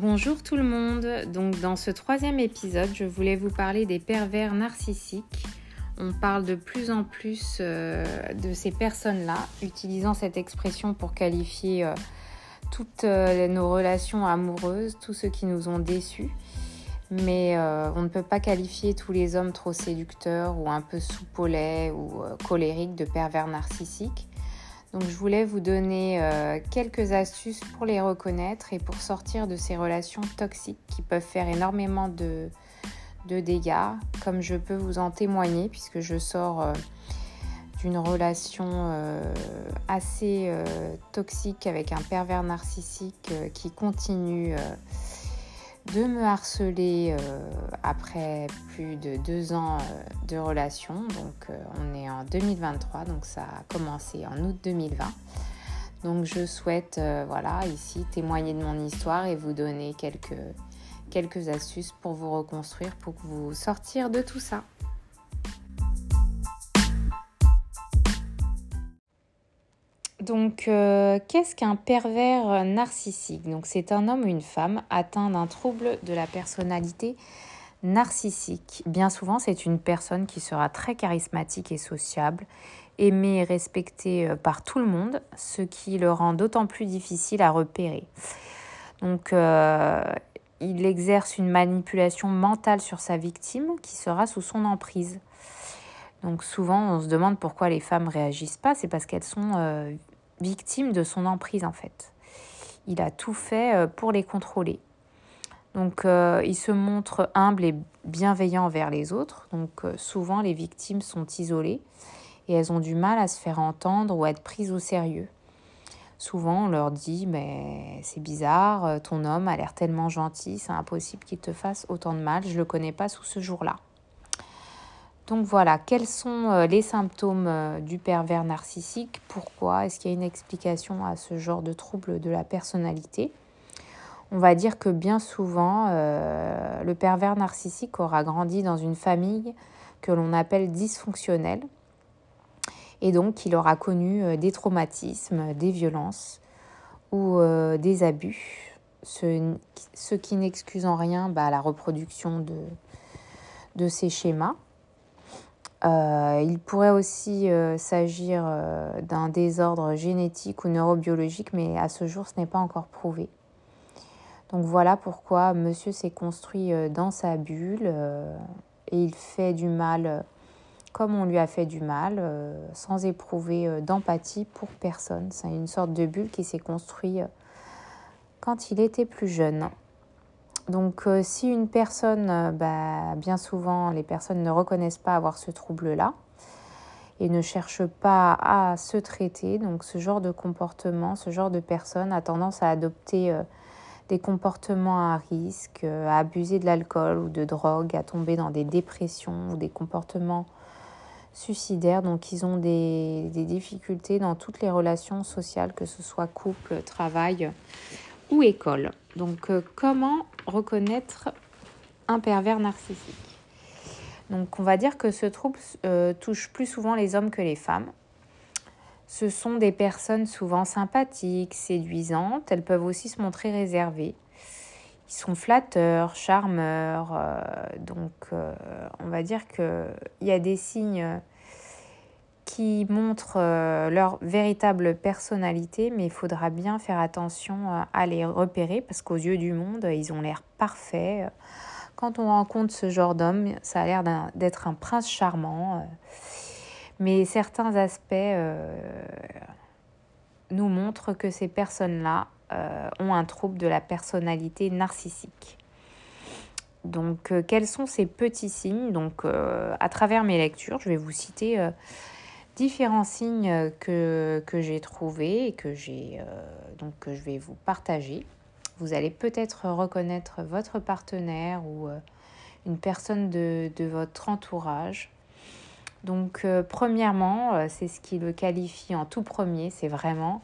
Bonjour tout le monde. Donc dans ce troisième épisode, je voulais vous parler des pervers narcissiques. On parle de plus en plus euh, de ces personnes-là, utilisant cette expression pour qualifier euh, toutes euh, nos relations amoureuses, tous ceux qui nous ont déçus. Mais on ne peut pas qualifier tous les hommes trop séducteurs ou un peu soupolets ou colériques de pervers narcissiques. Donc je voulais vous donner euh, quelques astuces pour les reconnaître et pour sortir de ces relations toxiques qui peuvent faire énormément de, dégâts, comme je peux vous en témoigner puisque je sors euh, d'une relation euh, assez toxique avec un pervers narcissique qui continue de me harceler euh, après plus de deux ans euh, de relation. Donc euh, on est en 2023, donc ça a commencé en août 2020. Donc je souhaite voilà ici témoigner de mon histoire et vous donner quelques, quelques astuces pour vous reconstruire, pour vous sortir de tout ça. Donc, euh, qu'est-ce qu'un pervers narcissique? Donc, c'est un homme ou une femme atteint d'un trouble de la personnalité narcissique. Bien souvent, c'est une personne qui sera très charismatique et sociable, aimée et respectée euh, par tout le monde, ce qui le rend d'autant plus difficile à repérer. Donc, euh, il exerce une manipulation mentale sur sa victime qui sera sous son emprise. Donc souvent, on se demande pourquoi les femmes réagissent pas. C'est parce qu'elles sont victime de son emprise en fait. Il a tout fait euh, pour les contrôler. Donc euh, il se montre humble et bienveillant envers les autres. Donc euh, souvent les victimes sont isolées et elles ont du mal à se faire entendre ou à être prises au sérieux. Souvent on leur dit mais c'est bizarre, ton homme a l'air tellement gentil, c'est impossible qu'il te fasse autant de mal, je le connais pas sous ce jour-là. Donc voilà, quels sont euh, les symptômes euh, du pervers narcissique? Pourquoi? Est-ce qu'il y a une explication à ce genre de trouble de la personnalité? On va dire que bien souvent, euh, le pervers narcissique aura grandi dans une famille que l'on appelle dysfonctionnelle. Et donc, il aura connu des traumatismes, des violences ou des abus, ce, qui n'excuse en rien bah, la reproduction de, de ces schémas. Euh, il pourrait aussi euh, s'agir euh, d'un désordre génétique ou neurobiologique, mais à ce jour, ce n'est pas encore prouvé. Donc voilà pourquoi monsieur s'est construit dans sa bulle et il fait du mal comme on lui a fait du mal, sans éprouver d'empathie pour personne. C'est une sorte de bulle qui s'est construite quand il était plus jeune. Donc euh, si une personne, euh, bah, bien souvent les personnes ne reconnaissent pas avoir ce trouble-là et ne cherchent pas à se traiter, donc ce genre de comportement, ce genre de personne a tendance à adopter euh, des comportements à risque, à abuser de l'alcool ou de drogue, à tomber dans des dépressions ou des comportements suicidaires. Donc ils ont des difficultés dans toutes les relations sociales, que ce soit couple, travail ou école. Donc euh, comment reconnaître un pervers narcissique? Donc on va dire que ce trouble euh, touche plus souvent les hommes que les femmes. Ce sont des personnes souvent sympathiques, séduisantes. Elles peuvent aussi se montrer réservées. Ils sont flatteurs, charmeurs. Euh, donc on va dire qu'il y a des signes qui montrent euh, leur véritable personnalité, mais il faudra bien faire attention euh, à les repérer parce qu'aux yeux du monde, ils ont l'air parfaits. Quand on rencontre ce genre d'homme, ça a l'air d'être un prince charmant, euh, mais certains aspects nous montrent que ces personnes-là ont un trouble de la personnalité narcissique. Donc, quels sont ces petits signes? Donc, à travers mes lectures, je vais vous citer différents signes que, que j'ai trouvés et que, j'ai, euh, donc, que je vais vous partager. Vous allez peut-être reconnaître votre partenaire ou euh, une personne de, de, votre entourage. Donc, euh, premièrement, c'est ce qui le qualifie en tout premier, c'est vraiment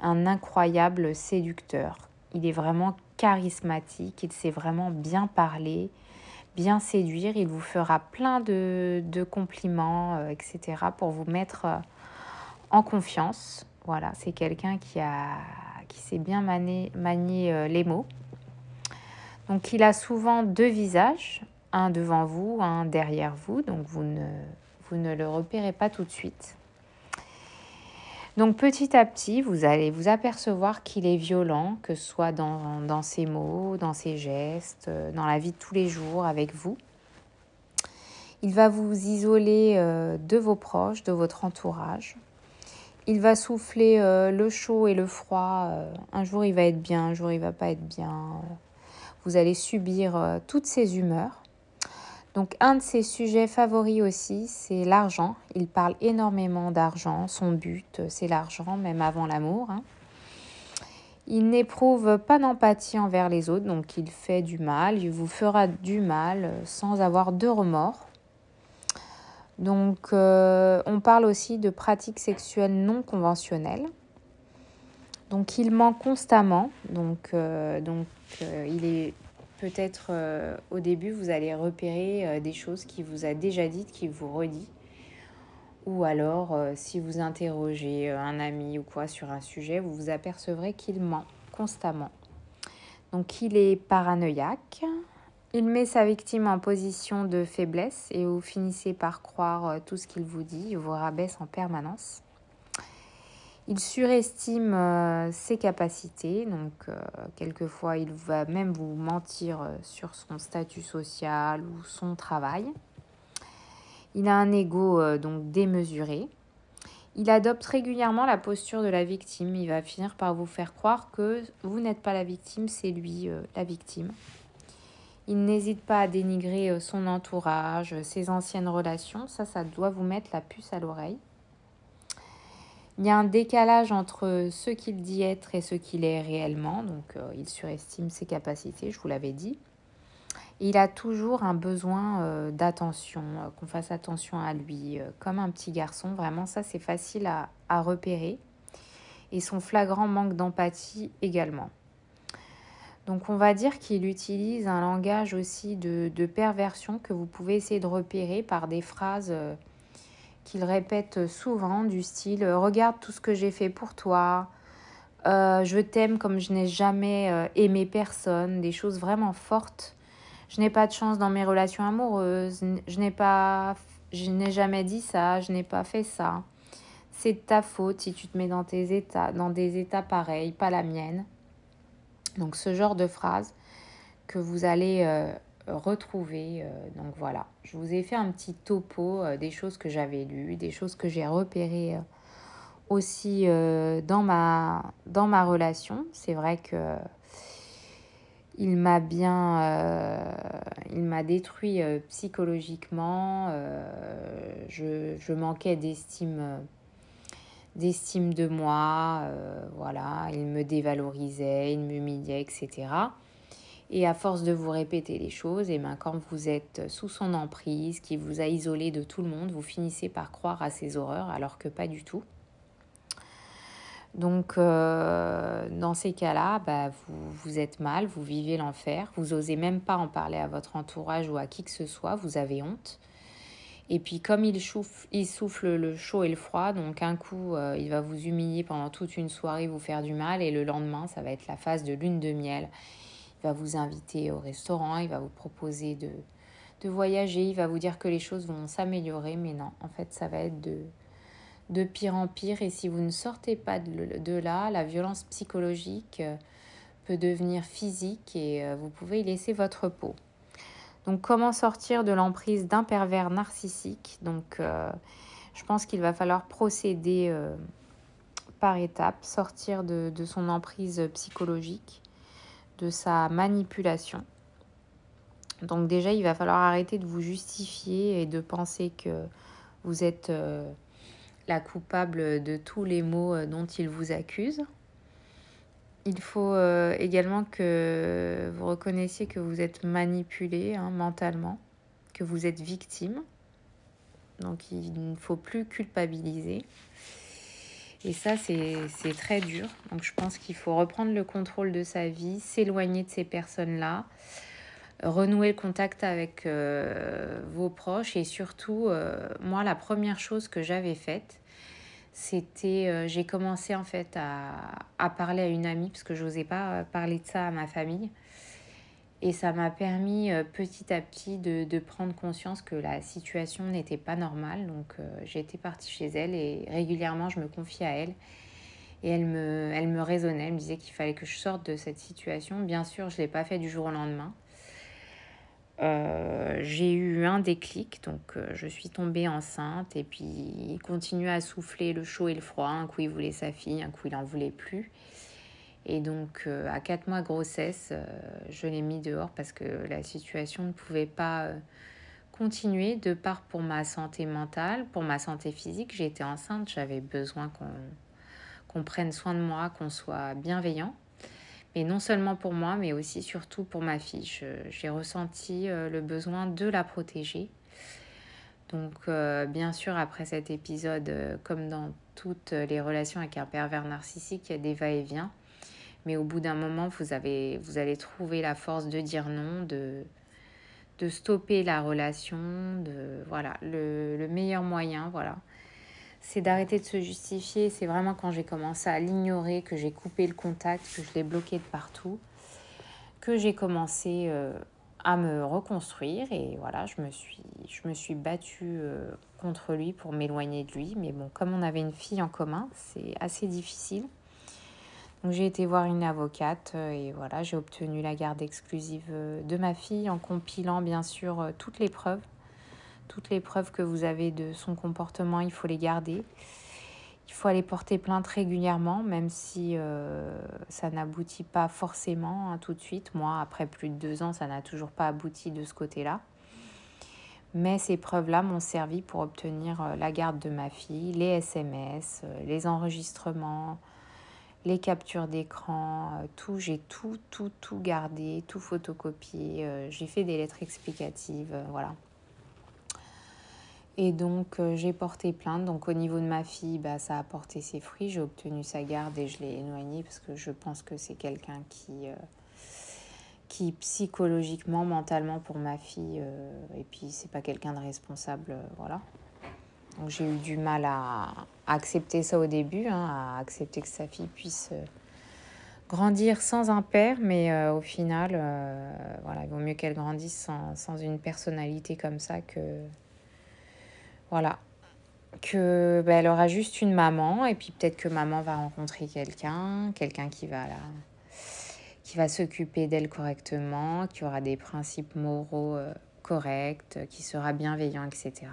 un incroyable séducteur. Il est vraiment charismatique, il sait vraiment bien parler, bien séduire. Il vous fera plein de, compliments, euh, etc. pour vous mettre euh, en confiance. Voilà, c'est quelqu'un qui, a, qui sait bien manier, manier euh, les mots. Donc il a souvent deux visages, un devant vous, un derrière vous, donc vous ne, vous ne le repérez pas tout de suite. Donc petit à petit, vous allez vous apercevoir qu'il est violent, que ce soit dans, ses mots, dans ses gestes, euh, dans la vie de tous les jours avec vous. Il va vous isoler euh, de vos proches, de votre entourage. Il va souffler euh, le chaud et le froid. Un jour il va être bien, un jour il va pas être bien. Vous allez subir toutes ces humeurs. Donc un de ses sujets favoris aussi, c'est l'argent. Il parle énormément d'argent. Son but, c'est l'argent, même avant l'amour. Hein. Il n'éprouve pas d'empathie envers les autres, donc il fait du mal, il vous fera du mal sans avoir de remords. Donc euh, on parle aussi de pratiques sexuelles non conventionnelles. Donc il ment constamment, donc, euh, euh, il est Peut-être euh, au début, vous allez repérer euh, des choses qu'il vous a déjà dites, qu'il vous redit. Ou alors, euh, si vous interrogez un ami ou quoi sur un sujet, vous vous apercevrez qu'il ment constamment. Donc, il est paranoïaque. Il met sa victime en position de faiblesse et vous finissez par croire tout ce qu'il vous dit. Il vous rabaisse en permanence. Il surestime euh, ses capacités, donc euh, quelquefois il va même vous mentir euh, sur son statut social ou son travail. Il a un ego donc démesuré. Il adopte régulièrement la posture de la victime. Il va finir par vous faire croire que vous n'êtes pas la victime, c'est lui la victime. Il n'hésite pas à dénigrer son entourage, ses anciennes relations. Ça, ça doit vous mettre la puce à l'oreille. Il y a un décalage entre ce qu'il dit être et ce qu'il est réellement, donc euh, il surestime ses capacités, je vous l'avais dit. il a toujours un besoin euh, d'attention, euh, qu'on fasse attention à lui, comme un petit garçon. Vraiment, ça, c'est facile à, repérer. Et son flagrant manque d'empathie également. Donc on va dire qu'il utilise un langage aussi de, de, perversion que vous pouvez essayer de repérer par des phrases qu'il répète souvent du style euh, Regarde tout ce que j'ai fait pour toi, euh, je t'aime comme je n'ai jamais euh, aimé personne, des choses vraiment fortes. Je n'ai pas de chance dans mes relations amoureuses, je n'ai pas je n'ai jamais dit ça, je n'ai pas fait ça. C'est de ta faute si tu te mets dans tes états, dans des états pareils, pas la mienne. Donc ce genre de phrase que vous allez retrouver. Euh, donc voilà, je vous ai fait un petit topo euh, des choses que j'avais lues, des choses que j'ai repérées euh, aussi dans, ma, dans ma relation. C'est vrai que il m'a bien, il m'a détruit psychologiquement. Je, je, manquais d'estime, d'estime de moi. voilà, il me dévalorisait, il m'humiliait, etc. Et à force de vous répéter les choses, et eh ben, quand vous êtes sous son emprise, qui vous a isolé de tout le monde, vous finissez par croire à ses horreurs alors que pas du tout. Donc euh, dans ces cas-là, bah, vous, vous êtes mal, vous vivez l'enfer, vous osez même pas en parler à votre entourage ou à qui que ce soit, vous avez honte. Et puis comme il, souffle le chaud et le froid, donc un coup euh, il va vous humilier pendant toute une soirée, vous faire du mal, et le lendemain ça va être la phase de lune de miel il va vous inviter au restaurant, il va vous proposer de, de voyager, il va vous dire que les choses vont s'améliorer, mais non, en fait, ça va être de, de pire en pire. Et si vous ne sortez pas de, là, la violence psychologique euh, peut devenir physique et euh, vous pouvez y laisser votre peau. Donc, comment sortir de l'emprise d'un pervers narcissique? Donc, euh, je pense qu'il va falloir procéder par étapes, sortir de, de son emprise psychologique de sa manipulation. Donc déjà, il va falloir arrêter de vous justifier et de penser que vous êtes euh, la coupable de tous les maux euh, dont il vous accuse. Il faut euh, également que vous reconnaissiez que vous êtes manipulé hein, mentalement, que vous êtes victime. Donc il ne faut plus culpabiliser. Et ça, c'est très dur. Donc je pense qu'il faut reprendre le contrôle de sa vie, s'éloigner de ces personnes-là, renouer le contact avec euh, vos proches et surtout, euh, moi, la première chose que j'avais faite, c'était, euh, j'ai commencé en fait à, à, parler à une amie parce que je n'osais pas parler de ça à ma famille. Et ça m'a permis petit à petit de, prendre conscience que la situation n'était pas normale. Donc j'ai été partie chez elle et régulièrement je me confiais à elle. Et elle me, raisonnait, elle me disait qu'il fallait que je sorte de cette situation. Bien sûr, je ne l'ai pas fait du jour au lendemain. Euh, j'ai eu un déclic, donc euh, je suis tombée enceinte et puis il continue à souffler le chaud et le froid. Un coup il voulait sa fille, un coup il en voulait plus. Et donc euh, à quatre mois de grossesse, je l'ai mis dehors parce que la situation ne pouvait pas continuer de part pour ma santé mentale, pour ma santé physique. J'étais enceinte, j'avais besoin qu'on qu'on prenne soin de moi, qu'on soit bienveillant. Et non seulement pour moi, mais aussi surtout pour ma fille. J'ai ressenti euh, le besoin de la protéger. Donc euh, bien sûr, après cet épisode, euh, comme dans toutes les relations avec un pervers narcissique, il y a des va-et-vient. Mais au bout d'un moment, vous, avez, vous allez trouver la force de dire non, de, de stopper la relation, de voilà, le, le meilleur moyen, voilà c'est d'arrêter de se justifier. C'est vraiment quand j'ai commencé à l'ignorer, que j'ai coupé le contact, que je l'ai bloqué de partout, que j'ai commencé euh, à me reconstruire. Et voilà, je me suis, je me suis battue euh, contre lui pour m'éloigner de lui. Mais bon, comme on avait une fille en commun, c'est assez difficile. J'ai été voir une avocate euh, et voilà, j'ai obtenu la garde exclusive de ma fille en compilant bien sûr toutes les preuves toutes les preuves que vous avez de son comportement, il faut les garder. Il faut aller porter plainte régulièrement, même si euh, ça n'aboutit pas forcément hein, tout de suite. Moi, après plus de deux ans, ça n'a toujours pas abouti de ce côté-là. Mais ces preuves-là m'ont servi pour obtenir euh, la garde de ma fille, les SMS, euh, les enregistrements, les captures d'écran, tout. J'ai tout, tout, tout gardé, tout photocopié. J'ai fait des lettres explicatives, voilà. Et donc euh, j'ai porté plainte. Donc au niveau de ma fille, bah, ça a porté ses fruits. J'ai obtenu sa garde et je l'ai éloignée parce que je pense que c'est quelqu'un qui, euh, psychologiquement, mentalement pour ma fille, euh, et puis c'est pas quelqu'un de responsable, voilà. Donc j'ai eu du mal à, accepter ça au début, hein, à accepter que sa fille puisse grandir sans un père, mais au final, voilà, il vaut mieux qu'elle grandisse sans, sans une personnalité comme ça que voilà. Que ben, elle aura juste une maman et puis peut-être que maman va rencontrer quelqu'un, quelqu'un qui va qui va s'occuper d'elle correctement, qui aura des principes moraux euh, corrects, qui sera bienveillant, etc.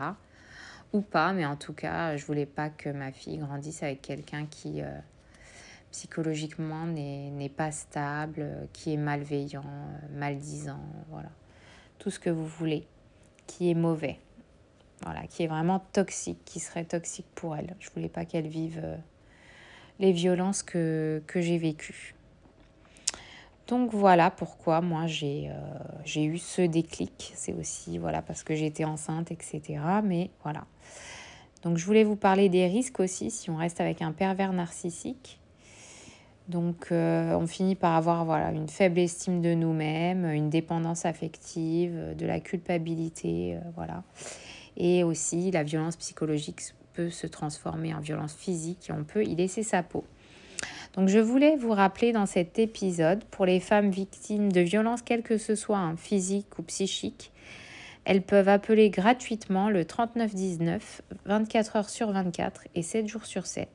Ou pas, mais en tout cas, je voulais pas que ma fille grandisse avec quelqu'un qui euh, psychologiquement n'est pas stable, qui est malveillant, euh, maldisant, voilà. Tout ce que vous voulez, qui est mauvais voilà, qui est vraiment toxique, qui serait toxique pour elle. Je voulais pas qu'elle vive euh, les violences que, que j'ai vécues. Donc voilà pourquoi moi j'ai euh, eu ce déclic. C'est aussi voilà parce que j'étais enceinte, etc. Mais voilà. Donc je voulais vous parler des risques aussi si on reste avec un pervers narcissique. Donc euh, on finit par avoir voilà une faible estime de nous-mêmes, une dépendance affective, de la culpabilité, voilà. Et aussi, la violence psychologique peut se transformer en violence physique et on peut y laisser sa peau. Donc je voulais vous rappeler dans cet épisode, pour les femmes victimes de violences, quelles que ce soit, hein, physique ou psychique, elles peuvent appeler gratuitement le 3919 24 heures sur 24 et 7 jours sur 7.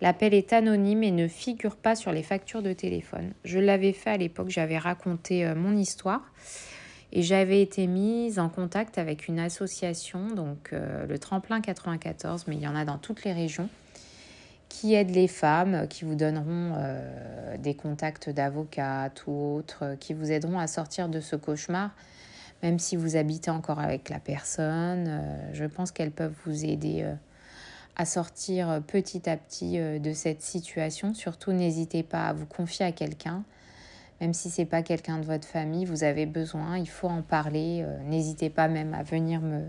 L'appel est anonyme et ne figure pas sur les factures de téléphone. Je l'avais fait à l'époque, j'avais raconté euh, mon histoire. Et j'avais été mise en contact avec une association, donc euh, le Tremplin 94, mais il y en a dans toutes les régions, qui aide les femmes, qui vous donneront euh, des contacts d'avocats ou autres, qui vous aideront à sortir de ce cauchemar, même si vous habitez encore avec la personne. Euh, je pense qu'elles peuvent vous aider à sortir petit à petit de cette situation. Surtout, n'hésitez pas à vous confier à quelqu'un même si c'est pas quelqu'un de votre famille, vous avez besoin, il faut en parler. Euh, n'hésitez pas même à venir me,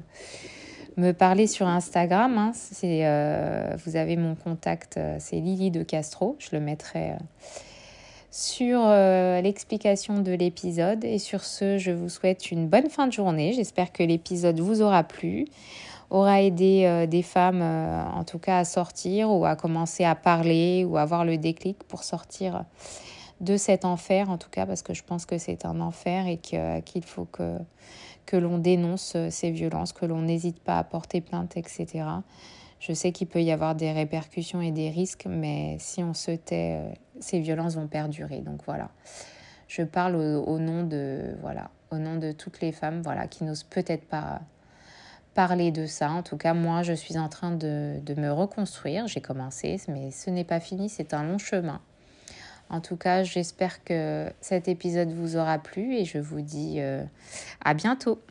me parler sur Instagram. Hein. Euh, vous avez mon contact, euh, c'est Lily de Castro. Je le mettrai sur l'explication de l'épisode. Et sur ce, je vous souhaite une bonne fin de journée. J'espère que l'épisode vous aura plu, aura aidé des femmes en tout cas à sortir ou à commencer à parler ou à avoir le déclic pour sortir de cet enfer, en tout cas, parce que je pense que c'est un enfer et qu'il faut que, que l'on dénonce ces violences, que l'on n'hésite pas à porter plainte, etc. Je sais qu'il peut y avoir des répercussions et des risques, mais si on se tait, euh, ces violences vont perdurer. Donc voilà, je parle au, nom de voilà, au nom de toutes les femmes, voilà, qui n'osent peut-être pas parler de ça. En tout cas, moi, je suis en train de, de me reconstruire. J'ai commencé, mais ce n'est pas fini. C'est un long chemin. En tout cas, j'espère que cet épisode vous aura plu et je vous dis euh, à bientôt.